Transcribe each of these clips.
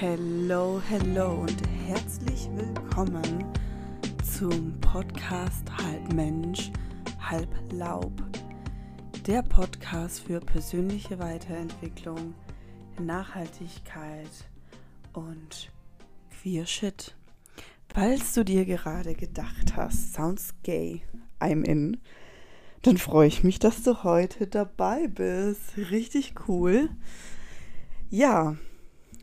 Hello, hello und herzlich willkommen zum Podcast Halb Mensch, Halb Laub. Der Podcast für persönliche Weiterentwicklung, Nachhaltigkeit und Queer Shit. Falls du dir gerade gedacht hast, sounds gay, I'm in, dann freue ich mich, dass du heute dabei bist. Richtig cool. Ja,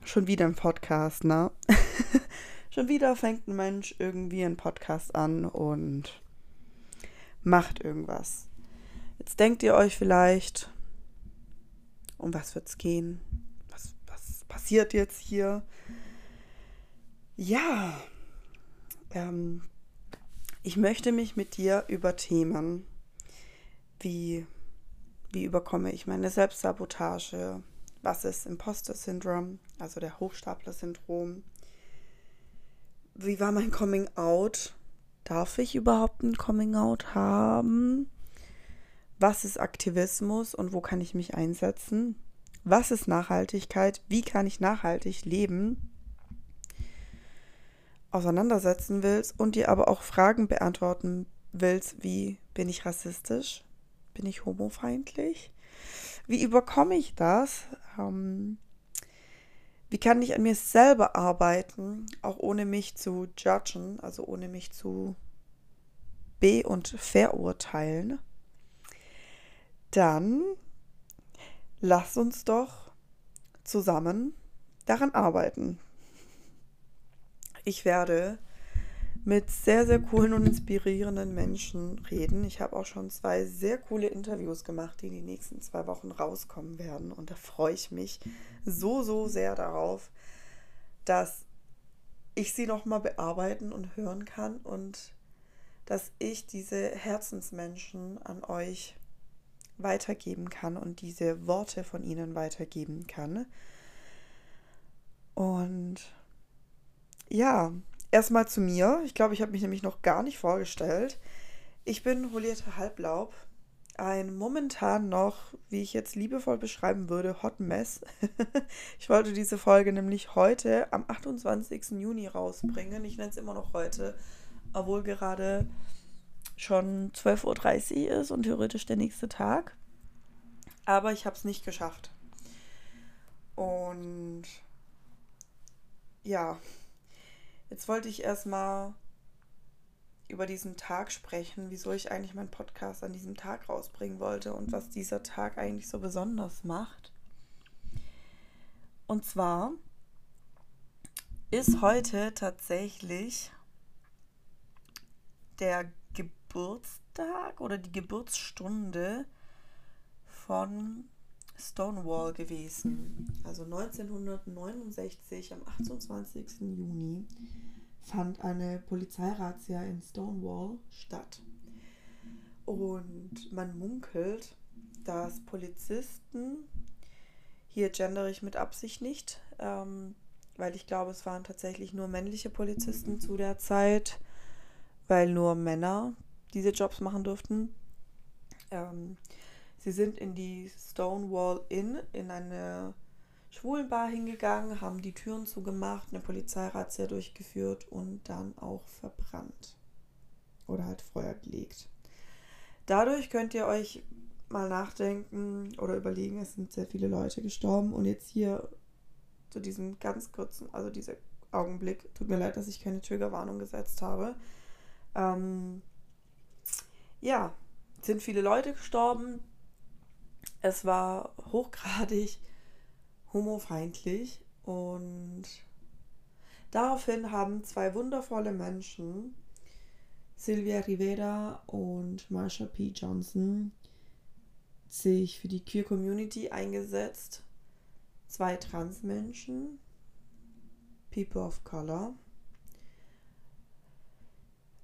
schon wieder ein Podcast, ne? schon wieder fängt ein Mensch irgendwie einen Podcast an und macht irgendwas. Jetzt denkt ihr euch vielleicht, um was wird's gehen? Was, was passiert jetzt hier? Ja, ähm, ich möchte mich mit dir über Themen wie, wie überkomme ich meine Selbstsabotage, was ist Imposter-Syndrom, also der Hochstapler-Syndrom, wie war mein Coming-out, darf ich überhaupt ein Coming-out haben, was ist Aktivismus und wo kann ich mich einsetzen, was ist Nachhaltigkeit, wie kann ich nachhaltig leben, auseinandersetzen willst und dir aber auch Fragen beantworten willst, wie bin ich rassistisch, bin ich homofeindlich, wie überkomme ich das, ähm, wie kann ich an mir selber arbeiten, auch ohne mich zu judgen, also ohne mich zu be- und verurteilen, dann lass uns doch zusammen daran arbeiten. Ich werde mit sehr, sehr coolen und inspirierenden Menschen reden. Ich habe auch schon zwei sehr coole Interviews gemacht, die in den nächsten zwei Wochen rauskommen werden. Und da freue ich mich so, so sehr darauf, dass ich sie nochmal bearbeiten und hören kann und dass ich diese Herzensmenschen an euch weitergeben kann und diese Worte von ihnen weitergeben kann. Und ja, erstmal zu mir. Ich glaube, ich habe mich nämlich noch gar nicht vorgestellt. Ich bin Juliette Halblaub, ein momentan noch, wie ich jetzt liebevoll beschreiben würde, Hot Mess. ich wollte diese Folge nämlich heute am 28. Juni rausbringen. Ich nenne es immer noch heute, obwohl gerade schon 12.30 Uhr ist und theoretisch der nächste Tag. Aber ich habe es nicht geschafft. Und ja, Jetzt wollte ich erstmal über diesen Tag sprechen, wieso ich eigentlich meinen Podcast an diesem Tag rausbringen wollte und was dieser Tag eigentlich so besonders macht. Und zwar ist heute tatsächlich der Geburtstag oder die Geburtsstunde von Stonewall gewesen. Also 1969 am 28. Juni fand eine Polizeirazzia in Stonewall statt. Und man munkelt, dass Polizisten, hier gendere ich mit Absicht nicht, ähm, weil ich glaube, es waren tatsächlich nur männliche Polizisten zu der Zeit, weil nur Männer diese Jobs machen durften. Ähm, Sie sind in die Stonewall Inn, in eine Schwulenbar hingegangen, haben die Türen zugemacht, eine Polizeirazzia durchgeführt und dann auch verbrannt. Oder halt Feuer gelegt. Dadurch könnt ihr euch mal nachdenken oder überlegen, es sind sehr viele Leute gestorben und jetzt hier zu diesem ganz kurzen, also dieser Augenblick, tut mir leid, dass ich keine Triggerwarnung gesetzt habe. Ähm, ja, sind viele Leute gestorben, es war hochgradig homofeindlich und daraufhin haben zwei wundervolle Menschen, Sylvia Rivera und Marsha P. Johnson, sich für die Queer Community eingesetzt. Zwei Transmenschen, People of Color,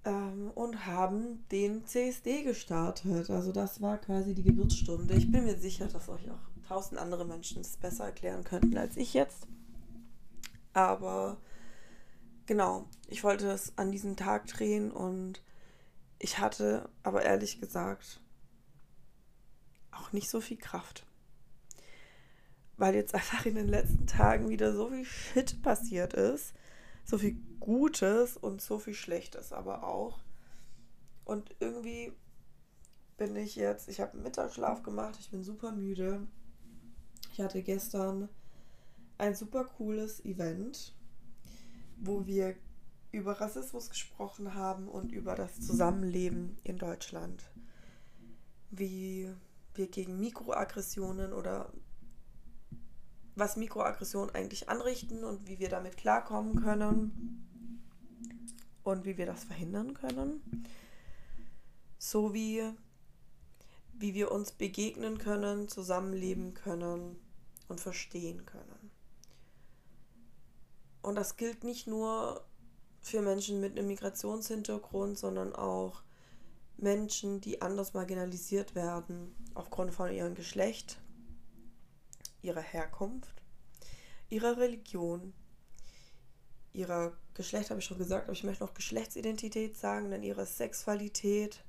ähm, und haben den CSD gestartet. Also das war quasi die Geburtsstunde. Ich bin mir sicher, dass euch auch tausend andere Menschen es besser erklären könnten als ich jetzt. Aber genau, ich wollte es an diesem Tag drehen und ich hatte aber ehrlich gesagt auch nicht so viel Kraft. weil jetzt einfach in den letzten Tagen wieder so viel Shit passiert ist. So viel Gutes und so viel Schlechtes aber auch. Und irgendwie bin ich jetzt, ich habe Mittagsschlaf gemacht, ich bin super müde. Ich hatte gestern ein super cooles Event, wo wir über Rassismus gesprochen haben und über das Zusammenleben in Deutschland. Wie wir gegen Mikroaggressionen oder was Mikroaggressionen eigentlich anrichten und wie wir damit klarkommen können und wie wir das verhindern können, sowie wie wir uns begegnen können, zusammenleben können und verstehen können. Und das gilt nicht nur für Menschen mit einem Migrationshintergrund, sondern auch Menschen, die anders marginalisiert werden aufgrund von ihrem Geschlecht, ihrer Herkunft, ihrer Religion, ihrer Geschlecht habe ich schon gesagt, aber ich möchte noch Geschlechtsidentität sagen, dann ihrer Sexualität,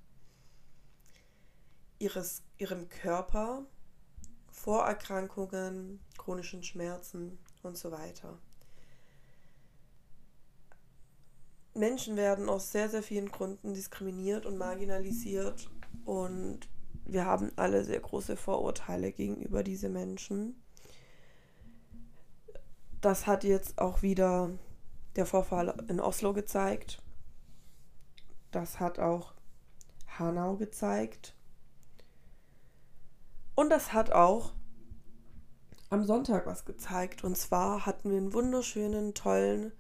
ihres, ihrem Körper, Vorerkrankungen, chronischen Schmerzen und so weiter. Menschen werden aus sehr, sehr vielen Gründen diskriminiert und marginalisiert und wir haben alle sehr große Vorurteile gegenüber diesen Menschen. Das hat jetzt auch wieder der Vorfall in Oslo gezeigt. Das hat auch Hanau gezeigt. Und das hat auch am Sonntag was gezeigt. Und zwar hatten wir einen wunderschönen, tollen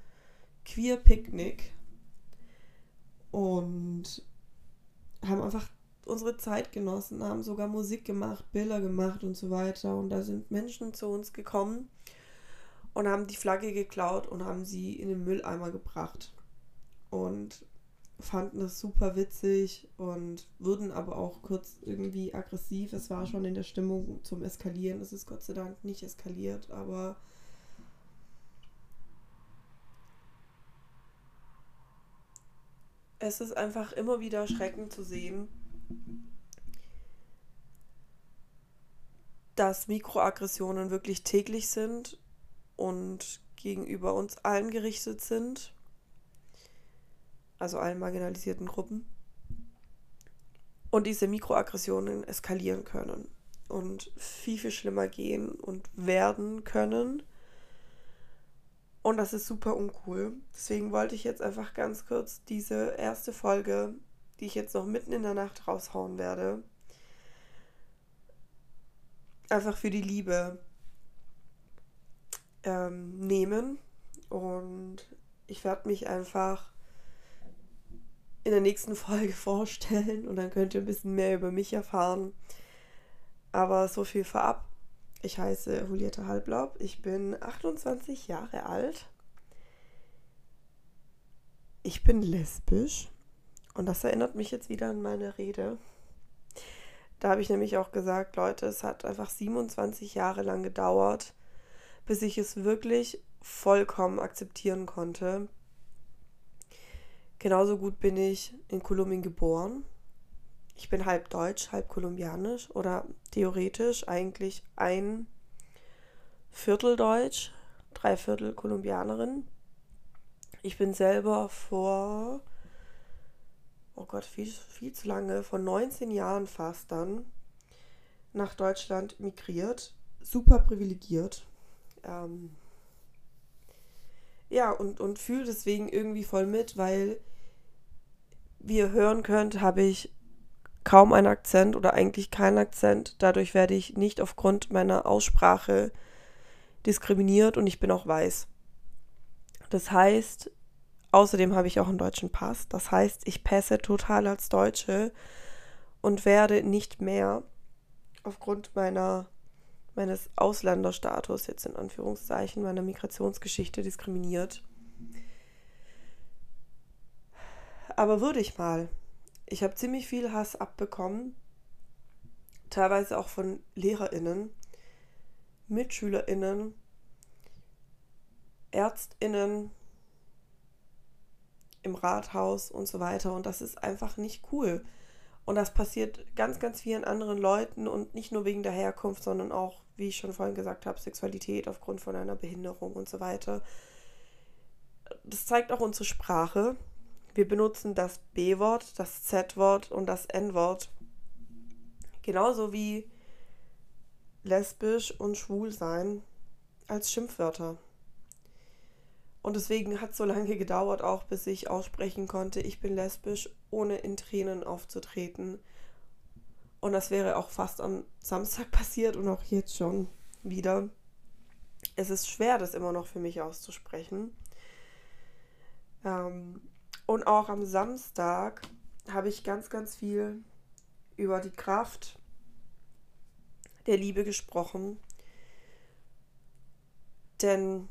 Queer-Picknick und haben einfach unsere Zeit genossen, haben sogar Musik gemacht, Bilder gemacht und so weiter. Und da sind Menschen zu uns gekommen und haben die Flagge geklaut und haben sie in den Mülleimer gebracht. Und fanden das super witzig und wurden aber auch kurz irgendwie aggressiv. Es war schon in der Stimmung zum Eskalieren. Es ist Gott sei Dank nicht eskaliert, aber es ist einfach immer wieder erschreckend zu sehen, dass Mikroaggressionen wirklich täglich sind und gegenüber uns allen gerichtet sind, also allen marginalisierten Gruppen, und diese Mikroaggressionen eskalieren können und viel, viel schlimmer gehen und werden können. Und das ist super uncool. Deswegen wollte ich jetzt einfach ganz kurz diese erste Folge, die ich jetzt noch mitten in der Nacht raushauen werde, einfach für die Liebe ähm, nehmen. Und ich werde mich einfach in der nächsten Folge vorstellen und dann könnt ihr ein bisschen mehr über mich erfahren. Aber so viel vorab. Ich heiße Juliette Halblaub, ich bin 28 Jahre alt. Ich bin lesbisch und das erinnert mich jetzt wieder an meine Rede. Da habe ich nämlich auch gesagt, Leute, es hat einfach 27 Jahre lang gedauert, bis ich es wirklich vollkommen akzeptieren konnte. Genauso gut bin ich in Kolumbien geboren ich bin halb deutsch, halb kolumbianisch oder theoretisch eigentlich ein Viertel deutsch, drei Viertel Kolumbianerin. Ich bin selber vor, oh Gott, viel, viel zu lange, vor 19 Jahren fast dann nach Deutschland migriert. Super privilegiert. Ähm, ja, und, und fühle deswegen irgendwie voll mit, weil, wie ihr hören könnt, habe ich kaum einen Akzent oder eigentlich keinen Akzent. Dadurch werde ich nicht aufgrund meiner Aussprache diskriminiert und ich bin auch weiß. Das heißt, außerdem habe ich auch einen deutschen Pass. Das heißt, ich passe total als Deutsche und werde nicht mehr aufgrund meiner meines Ausländerstatus jetzt in Anführungszeichen meiner Migrationsgeschichte diskriminiert. Aber würde ich mal, ich habe ziemlich viel Hass abbekommen, teilweise auch von Lehrerinnen, Mitschülerinnen, Ärztinnen im Rathaus und so weiter. Und das ist einfach nicht cool. Und das passiert ganz, ganz vielen anderen Leuten und nicht nur wegen der Herkunft, sondern auch, wie ich schon vorhin gesagt habe, Sexualität aufgrund von einer Behinderung und so weiter. Das zeigt auch unsere Sprache. Wir benutzen das B-Wort, das Z-Wort und das N-Wort. Genauso wie lesbisch und schwul sein als Schimpfwörter. Und deswegen hat es so lange gedauert, auch bis ich aussprechen konnte, ich bin lesbisch, ohne in Tränen aufzutreten. Und das wäre auch fast am Samstag passiert und auch jetzt schon wieder. Es ist schwer, das immer noch für mich auszusprechen. Ähm, und auch am Samstag habe ich ganz, ganz viel über die Kraft der Liebe gesprochen. Denn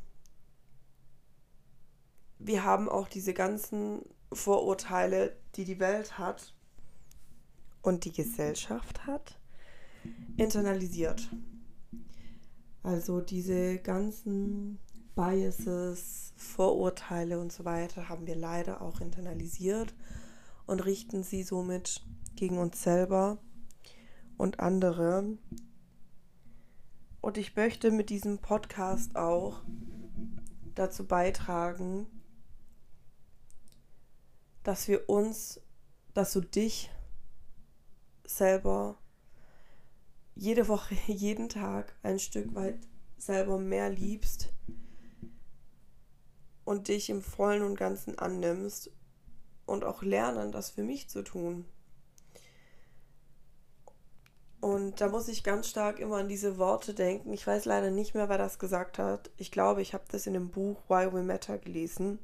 wir haben auch diese ganzen Vorurteile, die die Welt hat und die Gesellschaft hat, internalisiert. Also diese ganzen Biases, Vorurteile und so weiter haben wir leider auch internalisiert und richten sie somit gegen uns selber und andere. Und ich möchte mit diesem Podcast auch dazu beitragen, dass wir uns, dass du dich selber jede Woche, jeden Tag ein Stück weit selber mehr liebst und dich im vollen und ganzen annimmst und auch lernen, das für mich zu tun. Und da muss ich ganz stark immer an diese Worte denken. Ich weiß leider nicht mehr, wer das gesagt hat. Ich glaube, ich habe das in dem Buch Why We Matter gelesen.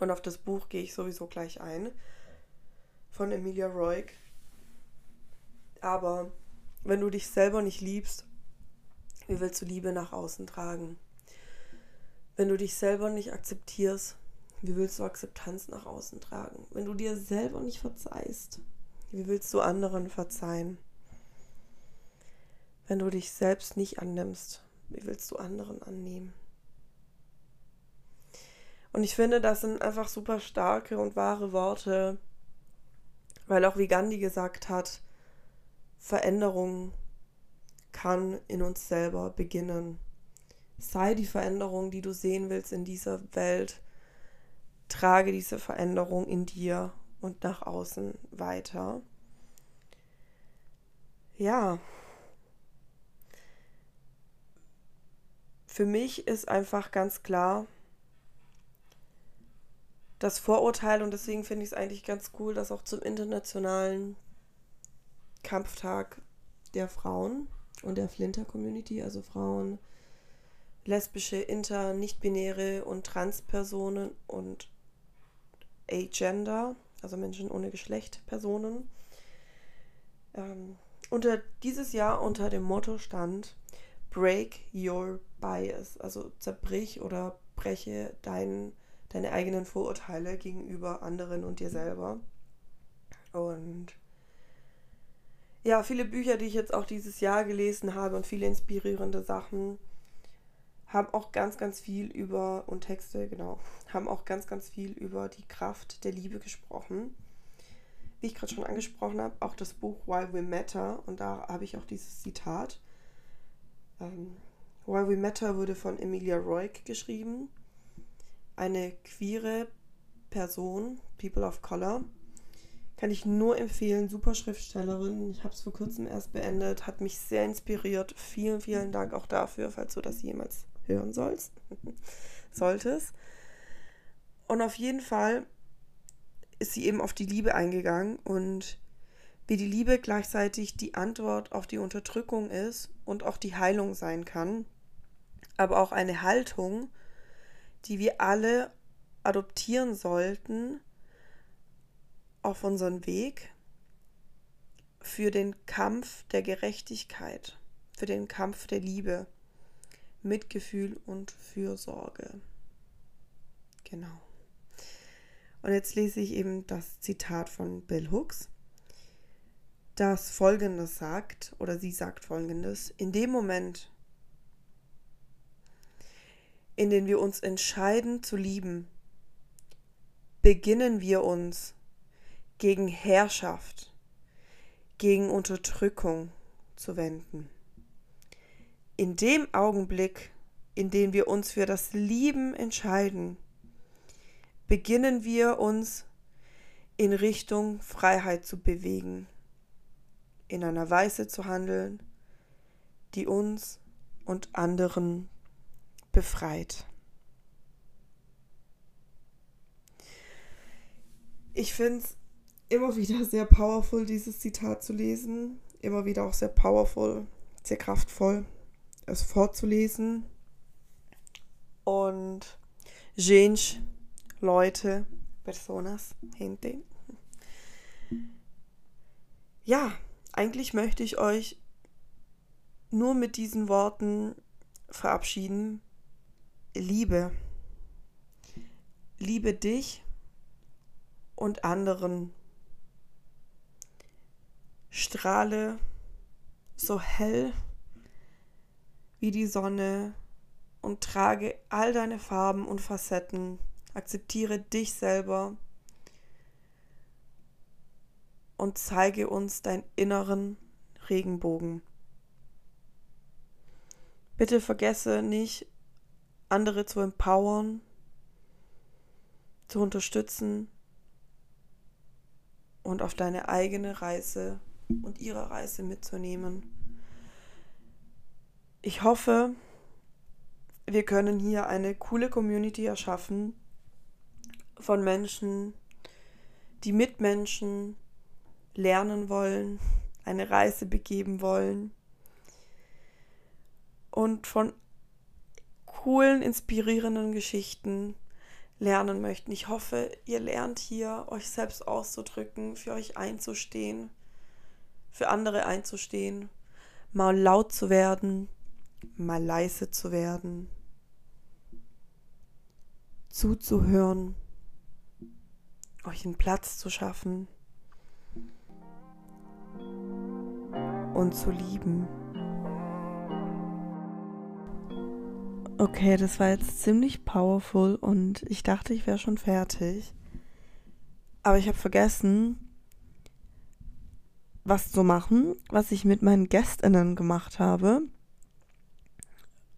Und auf das Buch gehe ich sowieso gleich ein. Von Emilia Roig. Aber wenn du dich selber nicht liebst, wie willst du Liebe nach außen tragen? Wenn du dich selber nicht akzeptierst, wie willst du Akzeptanz nach außen tragen? Wenn du dir selber nicht verzeihst, wie willst du anderen verzeihen? Wenn du dich selbst nicht annimmst, wie willst du anderen annehmen? Und ich finde, das sind einfach super starke und wahre Worte, weil auch wie Gandhi gesagt hat, Veränderung kann in uns selber beginnen. Sei die Veränderung, die du sehen willst in dieser Welt. Trage diese Veränderung in dir und nach außen weiter. Ja. Für mich ist einfach ganz klar, das Vorurteil und deswegen finde ich es eigentlich ganz cool, dass auch zum internationalen Kampftag der Frauen und der Flinter-Community, also Frauen, lesbische, inter, nicht-binäre und Trans-Personen und Agender, also Menschen ohne Geschlecht, Personen, ähm, unter dieses Jahr unter dem Motto stand Break Your Bias, also zerbrich oder breche deinen deine eigenen Vorurteile gegenüber anderen und dir selber. Und ja, viele Bücher, die ich jetzt auch dieses Jahr gelesen habe und viele inspirierende Sachen, haben auch ganz, ganz viel über, und Texte, genau, haben auch ganz, ganz viel über die Kraft der Liebe gesprochen. Wie ich gerade schon angesprochen habe, auch das Buch Why We Matter, und da habe ich auch dieses Zitat. Ähm, Why We Matter wurde von Emilia Roig geschrieben eine queere Person, People of Color. Kann ich nur empfehlen, super Schriftstellerin. Ich habe es vor kurzem erst beendet, hat mich sehr inspiriert. Vielen, vielen Dank auch dafür, falls du das jemals hören sollst. Solltest. Und auf jeden Fall ist sie eben auf die Liebe eingegangen und wie die Liebe gleichzeitig die Antwort auf die Unterdrückung ist und auch die Heilung sein kann, aber auch eine Haltung, die wir alle adoptieren sollten auf unseren Weg für den Kampf der Gerechtigkeit, für den Kampf der Liebe, Mitgefühl und Fürsorge. Genau. Und jetzt lese ich eben das Zitat von Bill Hooks, das folgendes sagt, oder sie sagt folgendes, in dem Moment, in denen wir uns entscheiden zu lieben, beginnen wir uns gegen Herrschaft, gegen Unterdrückung zu wenden. In dem Augenblick, in dem wir uns für das Lieben entscheiden, beginnen wir uns in Richtung Freiheit zu bewegen, in einer Weise zu handeln, die uns und anderen befreit. Ich finde es immer wieder sehr powerful, dieses Zitat zu lesen. Immer wieder auch sehr powerful, sehr kraftvoll, es vorzulesen. Und gente, Leute, Personas, Gente. Ja, eigentlich möchte ich euch nur mit diesen Worten verabschieden. Liebe. Liebe dich und anderen. Strahle so hell wie die Sonne und trage all deine Farben und Facetten. Akzeptiere dich selber und zeige uns deinen inneren Regenbogen. Bitte vergesse nicht, andere zu empowern, zu unterstützen und auf deine eigene Reise und ihre Reise mitzunehmen. Ich hoffe, wir können hier eine coole Community erschaffen von Menschen, die Mitmenschen lernen wollen, eine Reise begeben wollen und von coolen, inspirierenden Geschichten lernen möchten. Ich hoffe, ihr lernt hier, euch selbst auszudrücken, für euch einzustehen, für andere einzustehen, mal laut zu werden, mal leise zu werden, zuzuhören, euch einen Platz zu schaffen und zu lieben. Okay, das war jetzt ziemlich powerful und ich dachte, ich wäre schon fertig. Aber ich habe vergessen, was zu machen, was ich mit meinen Gästinnen gemacht habe.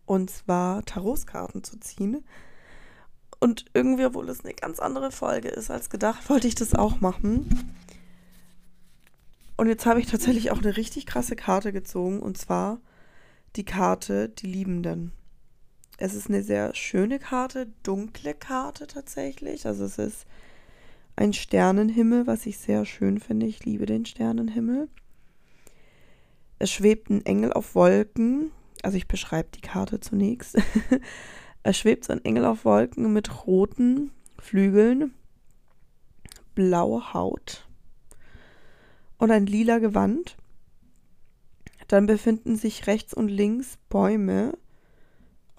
Und zwar Tarotskarten zu ziehen. Und irgendwie, obwohl es eine ganz andere Folge ist als gedacht, wollte ich das auch machen. Und jetzt habe ich tatsächlich auch eine richtig krasse Karte gezogen. Und zwar die Karte Die Liebenden. Es ist eine sehr schöne Karte, dunkle Karte tatsächlich. Also es ist ein Sternenhimmel, was ich sehr schön finde. Ich liebe den Sternenhimmel. Es schwebt ein Engel auf Wolken. Also ich beschreibe die Karte zunächst. es schwebt so ein Engel auf Wolken mit roten Flügeln, blaue Haut und ein lila Gewand. Dann befinden sich rechts und links Bäume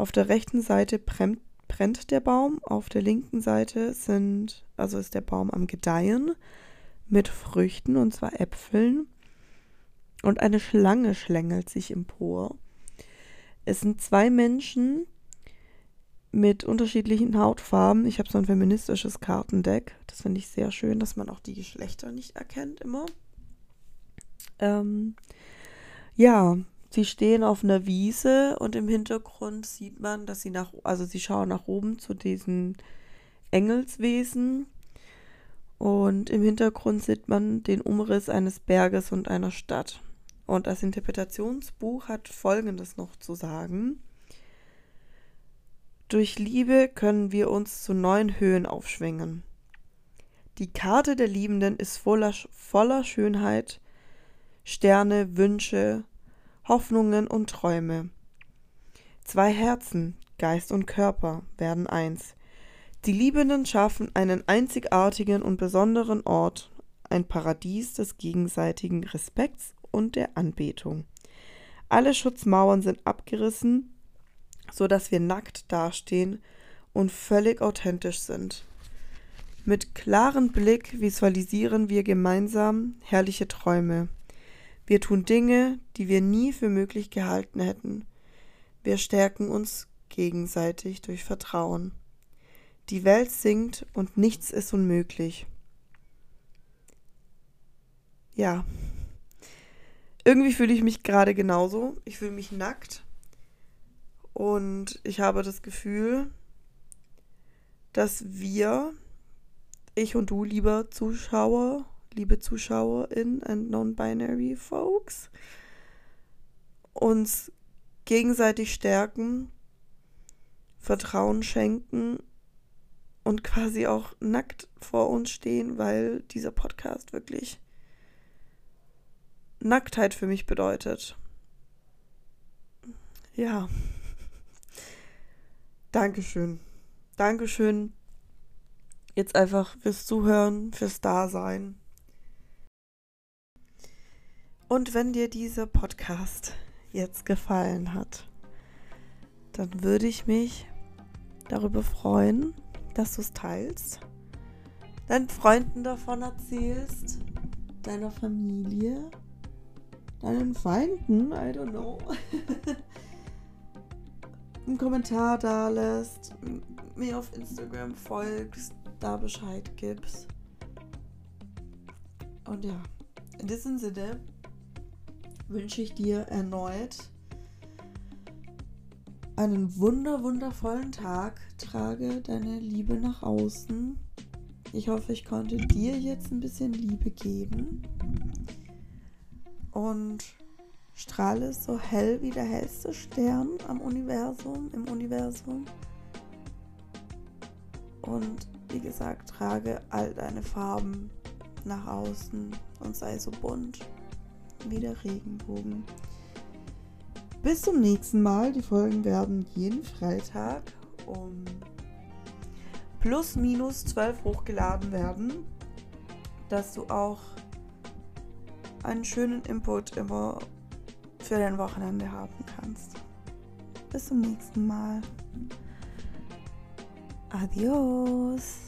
auf der rechten Seite brennt, brennt der Baum, auf der linken Seite sind, also ist der Baum am Gedeihen mit Früchten, und zwar Äpfeln. Und eine Schlange schlängelt sich empor. Es sind zwei Menschen mit unterschiedlichen Hautfarben. Ich habe so ein feministisches Kartendeck. Das finde ich sehr schön, dass man auch die Geschlechter nicht erkennt immer. Ähm, ja, Sie stehen auf einer Wiese und im Hintergrund sieht man, dass sie nach, also sie schauen nach oben zu diesen Engelswesen. Und im Hintergrund sieht man den Umriss eines Berges und einer Stadt. Und das Interpretationsbuch hat Folgendes noch zu sagen. Durch Liebe können wir uns zu neuen Höhen aufschwingen. Die Karte der Liebenden ist voller, voller Schönheit, Sterne, Wünsche, Hoffnungen und Träume. Zwei Herzen, Geist und Körper, werden eins. Die Liebenden schaffen einen einzigartigen und besonderen Ort, ein Paradies des gegenseitigen Respekts und der Anbetung. Alle Schutzmauern sind abgerissen, so dass wir nackt dastehen und völlig authentisch sind. Mit klarem Blick visualisieren wir gemeinsam herrliche Träume. Wir tun Dinge, die wir nie für möglich gehalten hätten. Wir stärken uns gegenseitig durch Vertrauen. Die Welt singt und nichts ist unmöglich. Ja, irgendwie fühle ich mich gerade genauso. Ich fühle mich nackt. Und ich habe das Gefühl, dass wir, ich und du, lieber Zuschauer, liebe ZuschauerInnen and non-binary folks, uns gegenseitig stärken, Vertrauen schenken und quasi auch nackt vor uns stehen, weil dieser Podcast wirklich Nacktheit für mich bedeutet. Ja. Dankeschön. Dankeschön. Jetzt einfach fürs Zuhören, fürs Dasein. Und wenn dir dieser Podcast jetzt gefallen hat, dann würde ich mich darüber freuen, dass du es teilst, deinen Freunden davon erzählst, deiner Familie, deinen Feinden, I don't know, einen Kommentar da lässt, mir auf Instagram folgst, da Bescheid gibst. Und ja, in diesem Sinne wünsche ich dir erneut einen wunder wundervollen Tag. Trage deine Liebe nach außen. Ich hoffe, ich konnte dir jetzt ein bisschen Liebe geben. Und strahle so hell wie der hellste Stern am Universum, im Universum. Und wie gesagt, trage all deine Farben nach außen und sei so bunt wie der Regenbogen. Bis zum nächsten Mal. Die Folgen werden jeden Freitag um plus minus 12 hochgeladen werden, dass du auch einen schönen Input immer für dein Wochenende haben kannst. Bis zum nächsten Mal. Adios.